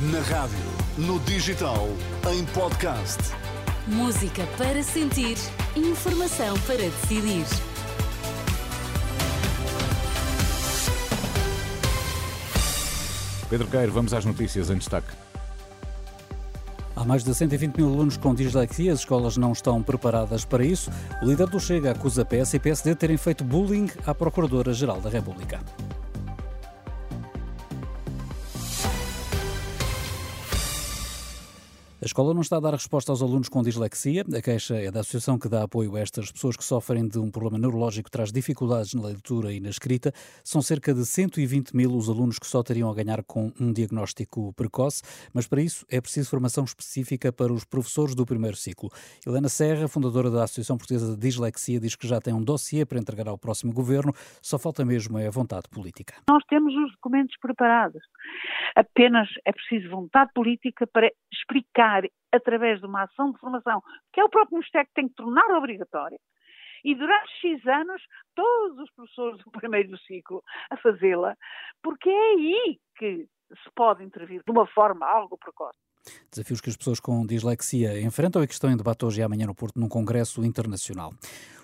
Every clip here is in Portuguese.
Na rádio, no digital, em podcast. Música para sentir, informação para decidir. Pedro Queiro, vamos às notícias em destaque. Há mais de 120 mil alunos com dislexia, as escolas não estão preparadas para isso. O líder do Chega acusa PS e PSD de terem feito bullying à Procuradora-Geral da República. A escola não está a dar resposta aos alunos com dislexia. A queixa é da associação que dá apoio a estas pessoas que sofrem de um problema neurológico que traz dificuldades na leitura e na escrita. São cerca de 120 mil os alunos que só teriam a ganhar com um diagnóstico precoce, mas para isso é preciso formação específica para os professores do primeiro ciclo. Helena Serra, fundadora da Associação Portuguesa de Dislexia, diz que já tem um dossiê para entregar ao próximo governo, só falta mesmo é a vontade política. Nós temos os documentos preparados. Apenas é preciso vontade política para explicar através de uma ação de formação, que é o próprio Ministério que tem que tornar obrigatória, e durante X anos, todos os professores do primeiro ciclo a fazê-la, porque é aí que se pode intervir de uma forma algo precoce. Desafios que as pessoas com dislexia enfrentam e que estão em debate hoje e amanhã no Porto num congresso internacional.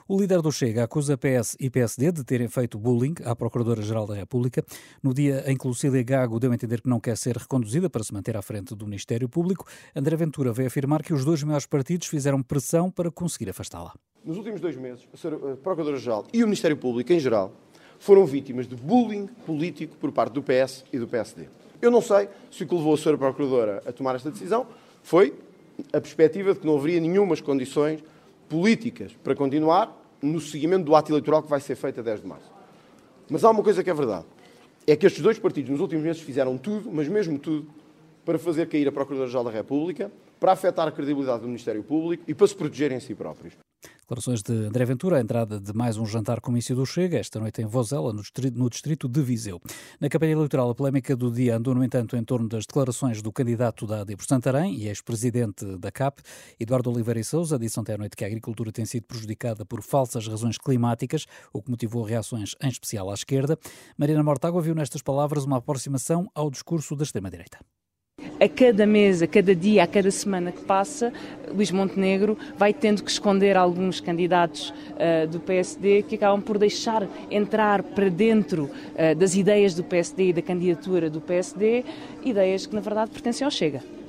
O líder do Chega acusa PS e PSD de terem feito bullying à Procuradora-Geral da República no dia em que Lucília Gago deu a entender que não quer ser reconduzida para se manter à frente do Ministério Público. André Ventura veio afirmar que os dois maiores partidos fizeram pressão para conseguir afastá-la. Nos últimos dois meses, a Procuradora-Geral e o Ministério Público em geral foram vítimas de bullying político por parte do PS e do PSD. Eu não sei se o que levou a Sra. Procuradora a tomar esta decisão foi a perspectiva de que não haveria nenhumas condições políticas para continuar no seguimento do ato eleitoral que vai ser feito a 10 de março. Mas há uma coisa que é verdade. É que estes dois partidos nos últimos meses fizeram tudo, mas mesmo tudo, para fazer cair a Procuradora-Geral da República, para afetar a credibilidade do Ministério Público e para se protegerem a si próprios. Declarações de André Ventura, a entrada de mais um jantar comício do Chega, esta noite em Vozela, no distrito, no distrito de Viseu. Na campanha eleitoral, a polémica do dia andou, no entanto, em torno das declarações do candidato da AD por Santarém e ex-presidente da CAP, Eduardo Oliveira e Souza, disse ontem à noite que a agricultura tem sido prejudicada por falsas razões climáticas, o que motivou reações, em especial à esquerda. Marina Mortágua viu nestas palavras uma aproximação ao discurso da extrema-direita a cada mês, a cada dia, a cada semana que passa, Luís Montenegro vai tendo que esconder alguns candidatos uh, do PSD que acabam por deixar entrar para dentro uh, das ideias do PSD e da candidatura do PSD, ideias que na verdade pertencem ao Chega.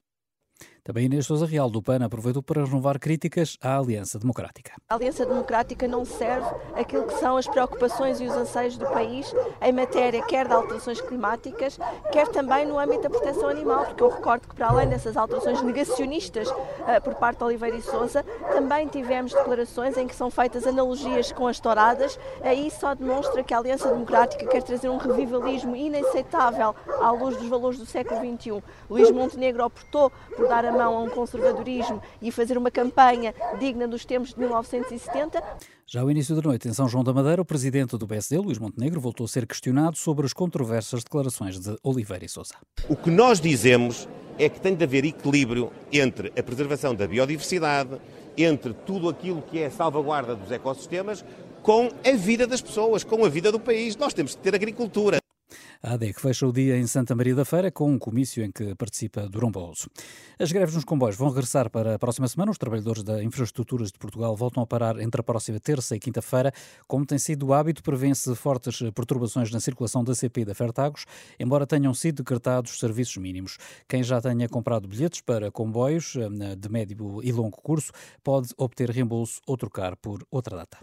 Também Inês Sousa Real, do PAN, aproveitou para renovar críticas à Aliança Democrática. A Aliança Democrática não serve aquilo que são as preocupações e os anseios do país em matéria quer de alterações climáticas, quer também no âmbito da proteção animal, porque eu recordo que para além dessas alterações negacionistas uh, por parte de Oliveira e Sousa, também tivemos declarações em que são feitas analogias com as touradas, aí só demonstra que a Aliança Democrática quer trazer um revivalismo inaceitável à luz dos valores do século XXI. Luís Montenegro optou por dar a mão a um conservadorismo e fazer uma campanha digna dos tempos de 1970. Já ao início da noite, em São João da Madeira, o presidente do PSD, Luís Montenegro, voltou a ser questionado sobre as controversas declarações de Oliveira e Sousa. O que nós dizemos é que tem de haver equilíbrio entre a preservação da biodiversidade, entre tudo aquilo que é a salvaguarda dos ecossistemas, com a vida das pessoas, com a vida do país. Nós temos que ter agricultura. A AD que fecha o dia em Santa Maria da Feira com um comício em que participa Durão Barroso. As greves nos comboios vão regressar para a próxima semana. Os trabalhadores da Infraestruturas de Portugal voltam a parar entre a próxima terça e quinta-feira. Como tem sido o hábito, prevêem-se fortes perturbações na circulação da CP e da Fertagos, embora tenham sido decretados serviços mínimos. Quem já tenha comprado bilhetes para comboios eh, de médio e longo curso pode obter reembolso ou trocar por outra data.